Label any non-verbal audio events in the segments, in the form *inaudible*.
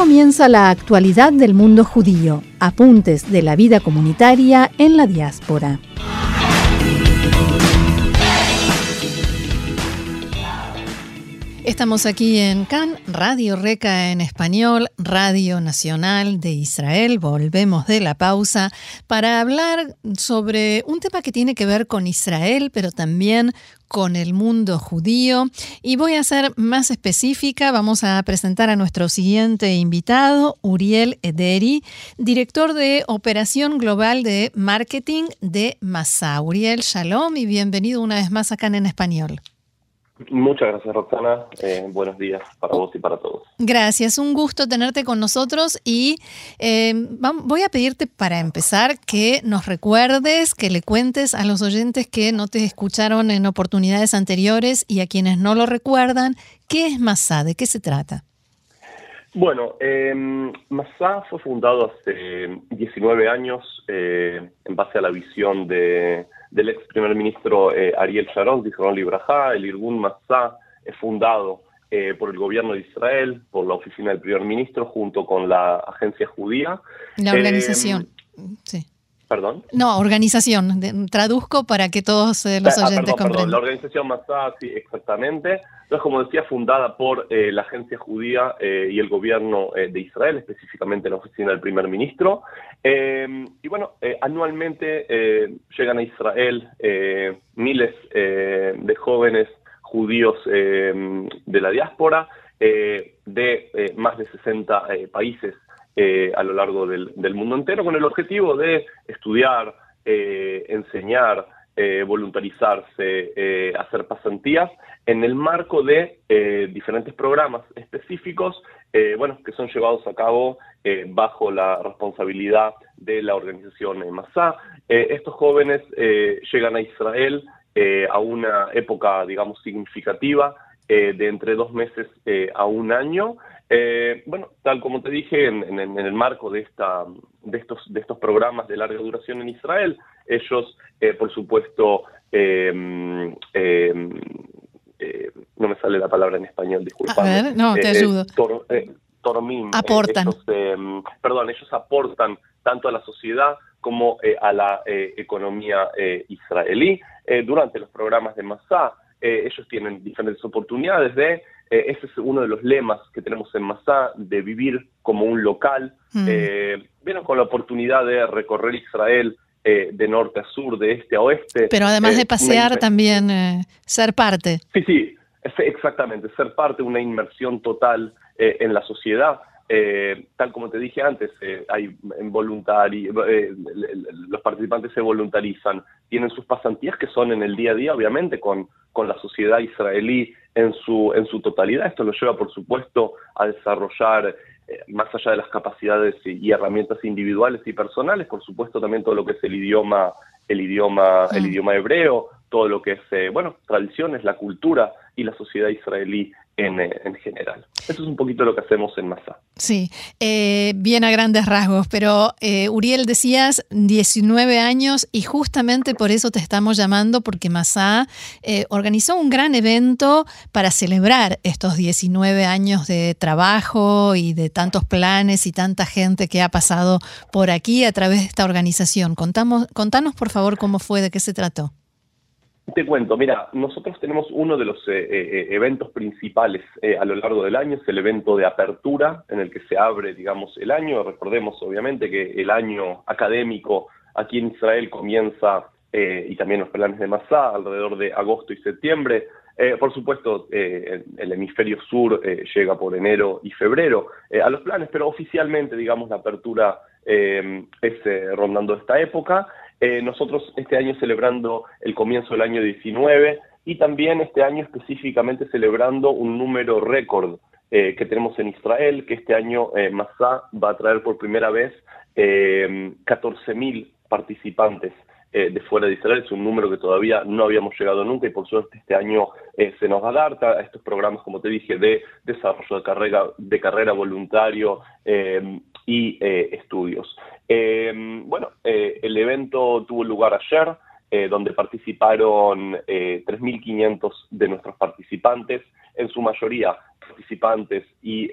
Comienza la actualidad del mundo judío, apuntes de la vida comunitaria en la diáspora. Estamos aquí en CAN, Radio Reca en español, Radio Nacional de Israel. Volvemos de la pausa para hablar sobre un tema que tiene que ver con Israel, pero también con el mundo judío. Y voy a ser más específica, vamos a presentar a nuestro siguiente invitado, Uriel Ederi, director de Operación Global de Marketing de Masa. Uriel, shalom y bienvenido una vez más acá en Español. Muchas gracias, Roxana. Eh, buenos días para vos y para todos. Gracias, un gusto tenerte con nosotros y eh, voy a pedirte para empezar que nos recuerdes, que le cuentes a los oyentes que no te escucharon en oportunidades anteriores y a quienes no lo recuerdan, ¿qué es Masá? ¿De qué se trata? Bueno, eh, Masá fue fundado hace 19 años eh, en base a la visión de del ex primer ministro eh, Ariel Sharon, Zichron Libraja, el Irgun Massá, es fundado eh, por el gobierno de Israel, por la oficina del primer ministro, junto con la agencia judía. La organización, eh, sí. ¿Perdón? No, organización. traduzco para que todos eh, los ah, oyentes comprendan. La organización Massá, sí, exactamente. Entonces, como decía, fundada por eh, la agencia judía eh, y el gobierno de Israel, específicamente la oficina del primer ministro. y bueno, anualmente llegan a Israel miles de jóvenes judíos de la diáspora de más de 60 países eh, a lo largo del, mundo entero con el objetivo de estudiar, eh, enseñar, eh, voluntarizarse, hacer pasantías en el marco de diferentes programas específicos, bueno, que son llevados a cabo bajo la responsabilidad de la organización MASA. estos jóvenes llegan a Israel a una época, digamos, significativa de entre dos meses a un año, eh, bueno, tal como te dije, en, el marco de, esta, de, estos, de estos programas de larga duración en Israel, ellos, eh, por supuesto, eh, no me sale la palabra en español, disculpa. A ver, no, te ayudo. aportan. perdón, ellos aportan tanto a la sociedad como a la economía israelí. durante los programas de Masá, ellos tienen diferentes oportunidades de eh, ese es uno de los lemas que tenemos en Masá, de vivir como un local. Mm. Eh, vieron con la oportunidad de recorrer Israel eh, de norte a sur, de este a oeste. Pero además de pasear, también ser parte. Sí, sí, exactamente, ser parte, una inmersión total en la sociedad. Tal como te dije antes, hay en los participantes se voluntarizan, tienen sus pasantías que son en el día a día, obviamente, con, con la sociedad israelí en su, en su totalidad. Esto lo lleva, por supuesto, a desarrollar, eh, más allá de las capacidades y, herramientas individuales y personales, por supuesto, también todo lo que es el idioma, el idioma, el idioma hebreo, todo lo que es, eh, bueno, tradiciones, la cultura y la sociedad israelí eh, en, general. Eso es un poquito lo que hacemos en Masa. Sí, eh, bien a grandes rasgos, pero eh, Uriel decías 19 años y justamente por eso te estamos llamando porque Masa organizó un gran evento para celebrar estos 19 años de trabajo y de tantos planes y tanta gente que ha pasado por aquí a través de esta organización. Contamos, contanos por favor cómo fue, de qué se trató. Te cuento, mira, nosotros tenemos uno de los eh, eh, eventos principales eh, a lo largo del año, es el evento de apertura en el que se abre, digamos, el año. Recordemos, obviamente, que el año académico aquí en Israel comienza, y también los planes de Masá, alrededor de agosto y septiembre. por supuesto, el hemisferio sur llega por enero y febrero a los planes, pero oficialmente, digamos, la apertura es rondando esta época. Eh, nosotros este año celebrando el comienzo del año 19 y también este año específicamente celebrando un número récord que tenemos en Israel, que este año Masá va a traer por primera vez 14.000 participantes eh, de fuera de Israel, es un número que todavía no habíamos llegado nunca y por suerte este año eh, se nos va a dar a estos programas, como te dije, de desarrollo de carrera, de carrera voluntario eh, y estudios. bueno, el evento tuvo lugar ayer, donde participaron 3.500 de nuestros participantes, en su mayoría participantes y,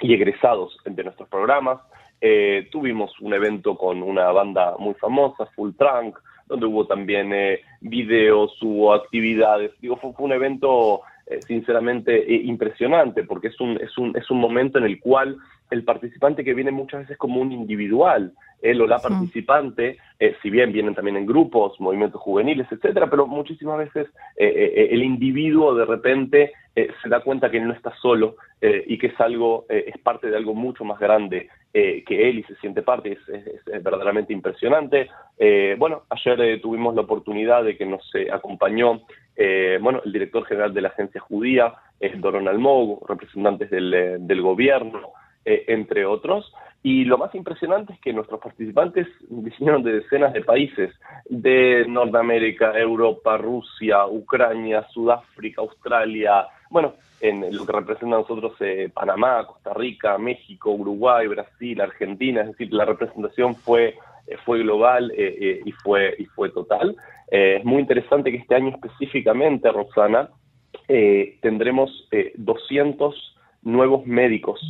y egresados de nuestros programas. Eh, tuvimos un evento con una banda muy famosa, Full Trunk, donde hubo también eh, videos, hubo actividades. Digo, fue, un evento eh, sinceramente impresionante, porque es un, es, un, es un momento en el cual el participante que viene muchas veces como un individual, él o la participante, si bien vienen también en grupos, movimientos juveniles, etcétera, pero muchísimas veces el individuo de repente se da cuenta que no está solo y que es algo, es parte de algo mucho más grande eh, que él y se siente parte, es, verdaderamente impresionante. Eh, bueno, ayer eh, tuvimos la oportunidad de que nos acompañó bueno, el director general de la agencia judía, Doron Almog, representantes del, del gobierno, entre otros. Y lo más impresionante es que nuestros participantes vinieron de decenas de países, de Norteamérica, Europa, Rusia, Ucrania, Sudáfrica, Australia, bueno, en lo que representa a nosotros eh, Panamá, Costa Rica, México, Uruguay, Brasil, Argentina, es decir, la representación fue, eh, fue global eh, y, fue, y fue total. es muy interesante que este año específicamente, Roxana, tendremos 200 nuevos médicos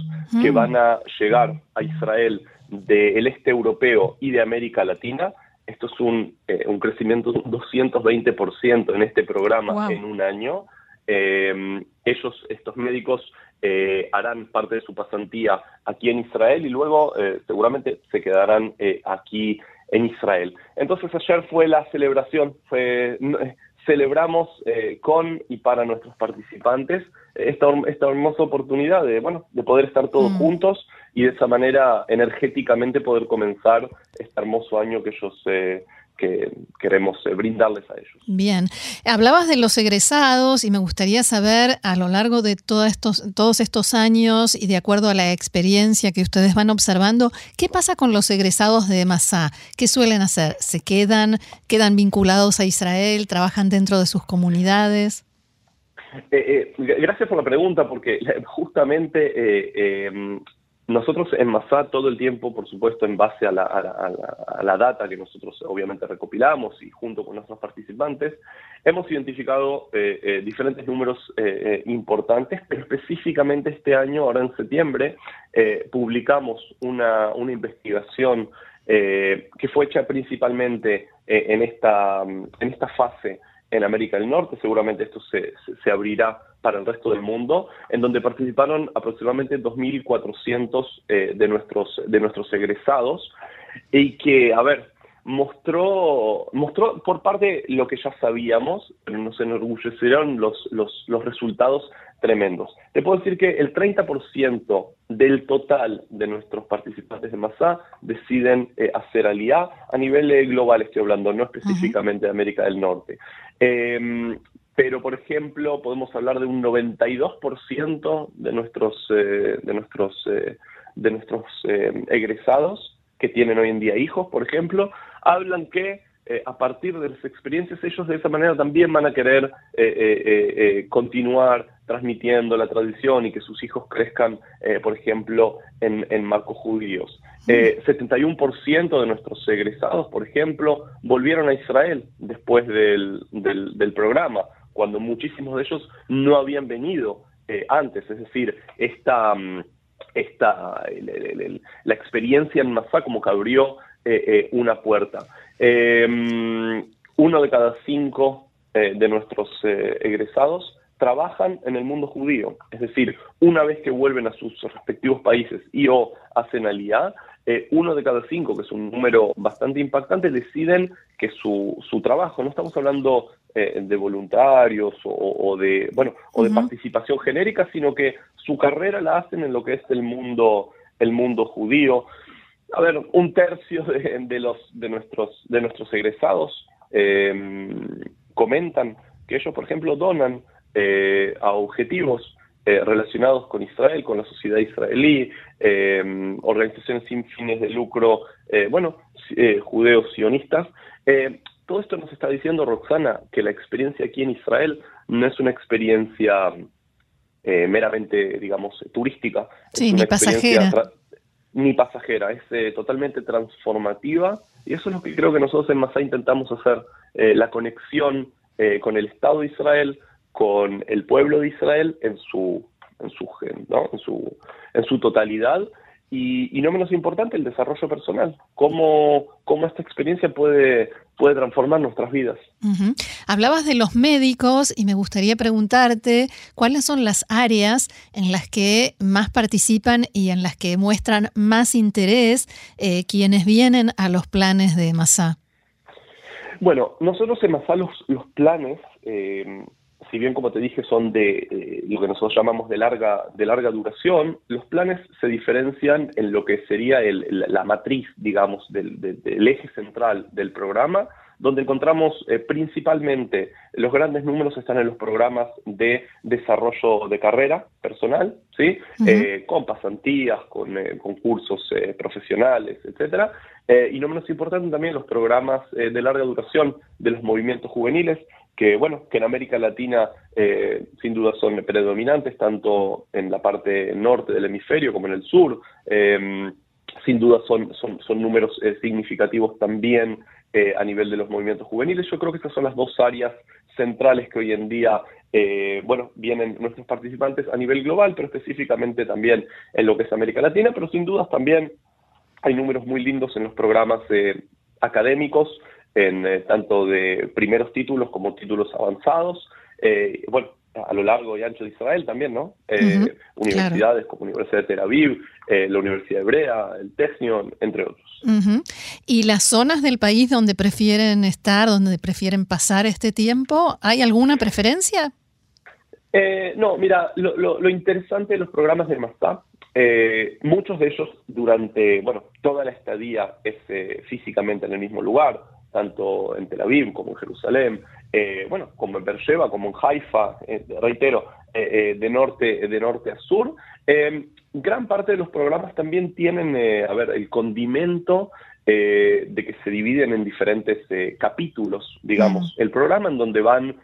que mm. van a llegar a Israel del este europeo y de América Latina. Esto es un, un crecimiento de un 220% en este programa en un año. Eh, ellos, estos médicos, eh, harán parte de su pasantía aquí en Israel y luego eh, seguramente se quedarán aquí en Israel. Entonces ayer fue la celebración, fue, celebramos con y para nuestros participantes esta, esta hermosa oportunidad de, bueno, de poder estar todos mm. juntos y de esa manera energéticamente poder comenzar este hermoso año que ellos que queremos eh, brindarles a ellos. Bien, hablabas de los egresados y me gustaría saber a lo largo de todos estos, todos estos años y de acuerdo a la experiencia que ustedes van observando, ¿qué pasa con los egresados de Masá? ¿Qué suelen hacer? ¿Se quedan, quedan vinculados a Israel, trabajan dentro de sus comunidades? Eh, eh, gracias por la pregunta, porque *laughs* justamente nosotros en Masá todo el tiempo, por supuesto, en base a la, data que nosotros obviamente recopilamos y junto con nuestros participantes, hemos identificado eh, eh, diferentes números eh, importantes, pero específicamente este año, ahora en septiembre, publicamos una, investigación que fue hecha principalmente en, esta, en esta fase en América del Norte, seguramente esto se, se abrirá para el resto del mundo, en donde participaron aproximadamente 2.400 eh, de, nuestros, de nuestros egresados, y que, a ver, mostró, mostró por parte lo que ya sabíamos, pero nos enorgullecieron los, los, los resultados tremendos. Te puedo decir que el 30% del total de nuestros participantes de MASA deciden eh, hacer aliá a nivel eh, global, estoy hablando, no específicamente de América del Norte. Em, pero por ejemplo podemos hablar de un 92% de nuestros eh, de nuestros eh, de nuestros eh, egresados que tienen hoy en día hijos, por ejemplo, hablan que a partir de las experiencias ellos de esa manera también van a querer continuar transmitiendo la tradición y que sus hijos crezcan, por ejemplo, en, en marcos judíos. 71% de nuestros egresados, por ejemplo, volvieron a Israel después del, del programa cuando muchísimos de ellos no habían venido eh, antes. Es decir, esta, mm, esta la experiencia en Masá como que abrió eh, eh, una puerta. Mm, uno de cada cinco de nuestros egresados trabajan en el mundo judío. Es decir, una vez que vuelven a sus respectivos países y o hacen aliyah, uno de cada cinco, que es un número bastante impactante, deciden que su, su trabajo, no estamos hablando eh, de voluntarios o, de bueno o de participación genérica, sino que su carrera la hacen en lo que es el mundo el mundo judío. A ver, un tercio de, los de nuestros de nuestros egresados em, comentan que ellos, por ejemplo, donan eh, a objetivos relacionados con Israel, con la sociedad israelí, organizaciones sin fines de lucro, bueno, judeos sionistas. todo esto nos está diciendo, Roxana, que la experiencia aquí en Israel no es una experiencia meramente, digamos, turística. Sí, ni pasajera. Ni pasajera, es totalmente transformativa y eso es lo que creo que nosotros en Masá intentamos hacer, eh, la conexión eh, con el Estado de Israel, con el pueblo de Israel en su, en su, ¿no? en su, en su totalidad y, no menos importante, el desarrollo personal, cómo, cómo esta experiencia puede, puede transformar nuestras vidas. Hablabas de los médicos y me gustaría preguntarte cuáles son las áreas en las que más participan y en las que muestran más interés eh, quienes vienen a los planes de Masá. Bueno, nosotros en Masá los, los planes... Eh, si bien como te dije son de eh, lo que nosotros llamamos de larga, de larga duración, los planes se diferencian en lo que sería la matriz, digamos, del, eje central del programa, donde encontramos eh, principalmente los grandes números están en los programas de desarrollo de carrera personal, ¿sí? Eh, con pasantías, con cursos profesionales, etcétera, y no menos importante también los programas de larga duración de los movimientos juveniles, que bueno, que en América Latina eh, sin duda son predominantes, tanto en la parte norte del hemisferio como en el sur. Em, sin duda son, son, son números eh, significativos también eh, a nivel de los movimientos juveniles. Yo creo que estas son las dos áreas centrales que hoy en día, bueno, vienen nuestros participantes a nivel global, pero específicamente también en lo que es América Latina, pero sin dudas también hay números muy lindos en los programas académicos, en eh, tanto de primeros títulos como títulos avanzados. Eh, bueno, a lo largo y ancho de Israel también, ¿no? Eh, universidades como Universidad de Tel Aviv, la Universidad Hebrea, el Technion, entre otros. ¿Y las zonas del país donde prefieren estar, donde prefieren pasar este tiempo, hay alguna preferencia? no, mira, lo, lo, interesante de los programas de MASTA, muchos de ellos durante, bueno, toda la estadía es físicamente en el mismo lugar, tanto en Tel Aviv como en Jerusalén, eh, bueno, como en Beersheba, como en Haifa, eh, reitero, eh, de, norte, de norte a sur. gran parte de los programas también tienen, a ver, el condimento de que se dividen en diferentes capítulos, digamos. El programa en donde van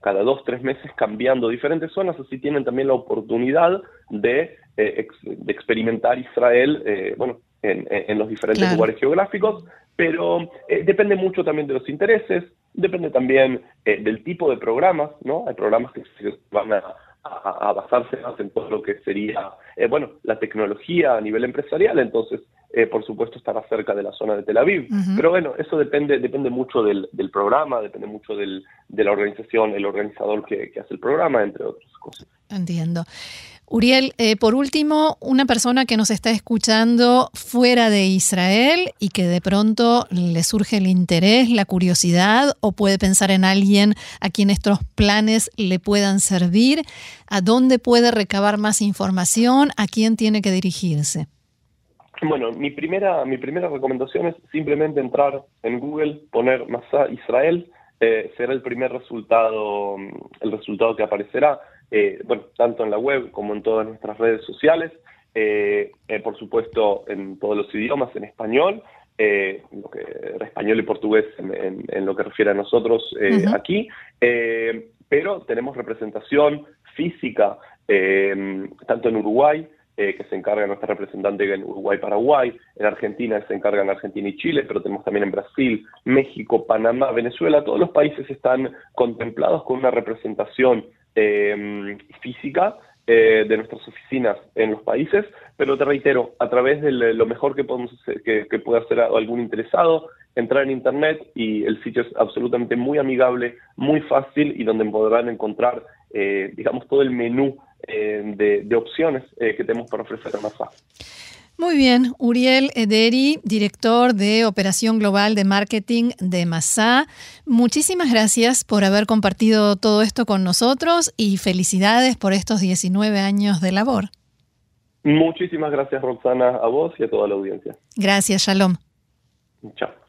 cada dos, tres meses cambiando diferentes zonas, así tienen también la oportunidad de, de experimentar Israel, bueno, en, los diferentes lugares geográficos, pero eh, depende mucho también de los intereses, depende también eh, del tipo de programas, ¿no? Hay programas que van a, basarse más en todo lo que sería, eh, bueno, la tecnología a nivel empresarial, entonces, por supuesto, estará cerca de la zona de Tel Aviv. Pero bueno, eso depende, depende mucho del, programa, depende mucho del, de la organización, el organizador que, que hace el programa, entre otras cosas. Entiendo. Uriel, eh, por último, una persona que nos está escuchando fuera de Israel y que de pronto le surge el interés, la curiosidad o puede pensar en alguien a quien estos planes le puedan servir, ¿a dónde puede recabar más información? ¿A quién tiene que dirigirse? Bueno, mi primera, mi primera recomendación es simplemente entrar en Google, poner Masá Israel, eh, será el primer resultado, el resultado que aparecerá eh, bueno, tanto en la web como en todas nuestras redes sociales, eh, eh, por supuesto en todos los idiomas, en español, lo que, español y portugués en, lo que refiere a nosotros aquí, pero tenemos representación física tanto en Uruguay, que se encarga nuestra representante en Uruguay-Paraguay, en Argentina se encarga en Argentina y Chile, pero tenemos también en Brasil, México, Panamá, Venezuela, todos los países están contemplados con una representación eh, física eh, de nuestras oficinas en los países, pero te reitero, a través de lo mejor que podemos hacer, que, pueda hacer algún interesado, entrar en internet y el sitio es absolutamente muy amigable, muy fácil y donde podrán encontrar, eh, digamos, todo el menú de, de, opciones que tenemos para ofrecer a MASA. Muy bien, Uriel Ederi, director de Operación Global de Marketing de Masá. Muchísimas gracias por haber compartido todo esto con nosotros y felicidades por estos 19 años de labor. Muchísimas gracias, Roxana, a vos y a toda la audiencia. Gracias, Shalom. Chao.